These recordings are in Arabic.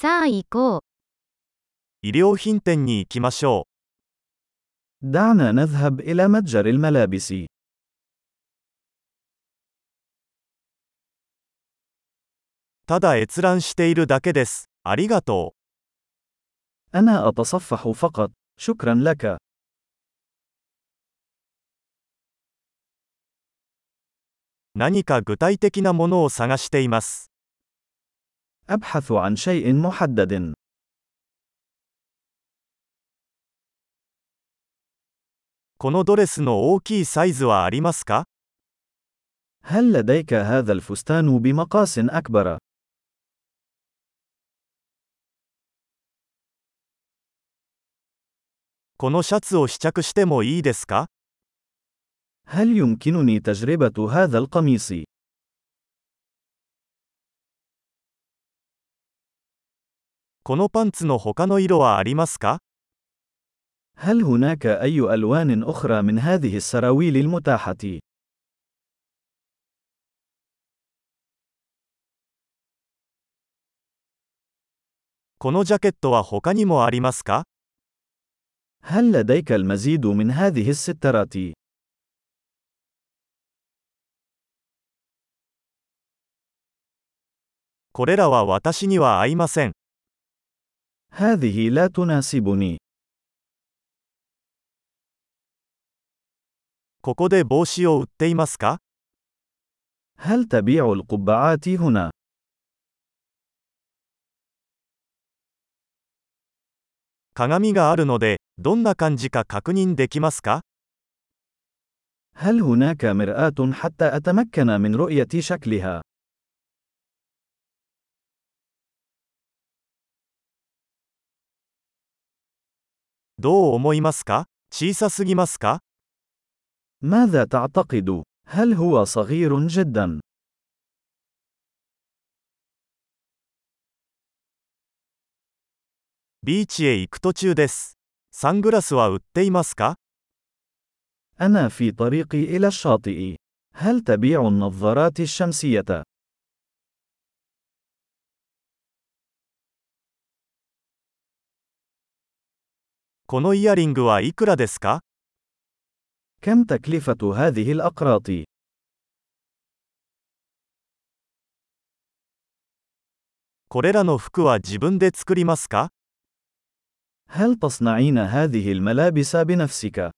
さあ行こう。衣料品店に行きましょ دعنا نذهب إلى متجر الملابس. う。ただ閲覧しているだけです。ありがと أنا أتصفح فقط. شكرا لك. う。何か具体的なものを探しています。 أبحث عن شيء محدد. このドレスの大きいサイズはありますか هل لديك هذا الفستان بمقاس أكبر؟ このシャツを試着してもいいですか هل يمكنني تجربة هذا القميص؟ このパンツの他の色はありますか هل هناك أي ألوان أخرى من هذه السراويل المتاحة؟ このジャケットは他にもありますか هل لديك المزيد من هذه السترات؟ これらは私には合いません。 هذه لا تناسبني. ここで帽子を売っていますか هل تبيع القبعات هنا؟ 鏡があるので、どんな感じか確認できますか هل هناك مرآة حتى أتمكن من رؤية شكلها؟ どう思いますか小さすぎますか ماذا تعتقد؟ هل هو صغير جدا؟ ビーチへ行く途中です。サングラスは売っていますか أنا في طريقي إلى الشاطئ. هل تبيع النظارات الشمسية؟ このイヤリングはいくらですか كم تكلفة هذه الأقراط؟ これらの服は自分で作りますか هل تصنعين هذه الملابس بنفسك؟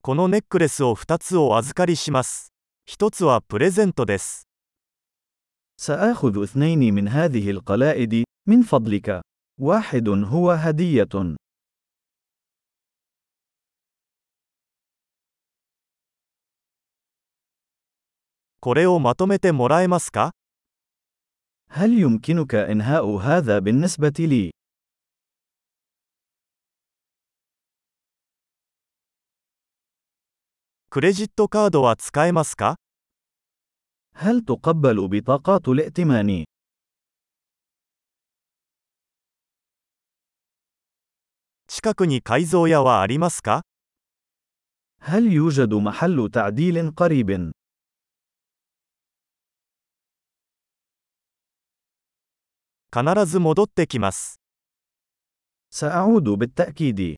このネックレスを2つお預かりします。1つはプレゼントです。 سآخذ اثنين من هذه القلائد، من فضلك. واحد هو هدية. これをまとめてもらえますか هل يمكنك إنهاء هذا بالنسبة لي؟ クレジットカードは使えますか هل تقبل بطاقات الائتمان؟ 近くに改造屋はありますか هل يوجد محل تعديل قريب؟ 必ず戻ってきます。 سأعود بالتأكيد.